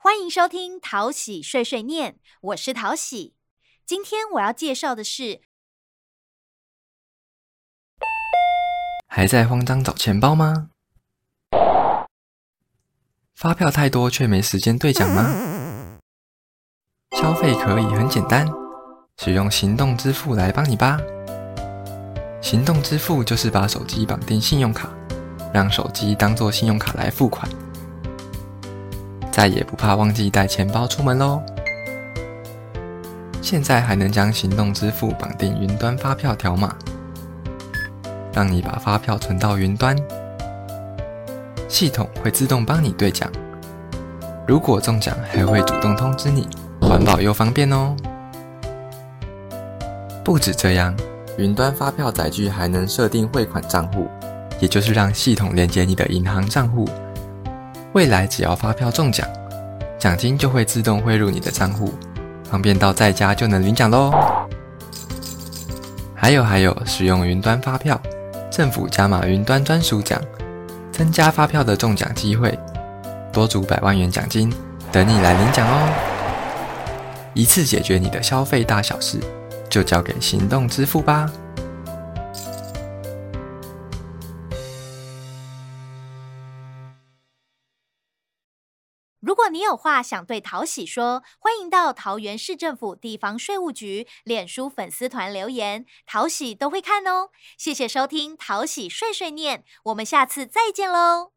欢迎收听淘喜碎碎念，我是淘喜。今天我要介绍的是，还在慌张找钱包吗？发票太多却没时间兑奖吗？消费可以很简单，使用行动支付来帮你吧。行动支付就是把手机绑定信用卡，让手机当做信用卡来付款。再也不怕忘记带钱包出门喽！现在还能将行动支付绑定云端发票条码，让你把发票存到云端，系统会自动帮你兑奖。如果中奖，还会主动通知你，环保又方便哦。不止这样，云端发票载具还能设定汇款账户，也就是让系统连接你的银行账户。未来只要发票中奖，奖金就会自动汇入你的账户，方便到在家就能领奖喽。还有还有，使用云端发票，政府加码云端专属奖，增加发票的中奖机会，多组百万元奖金等你来领奖哦！一次解决你的消费大小事，就交给行动支付吧。如果你有话想对淘喜说，欢迎到桃园市政府地方税务局脸书粉丝团留言，淘喜都会看哦。谢谢收听淘喜碎碎念，我们下次再见喽。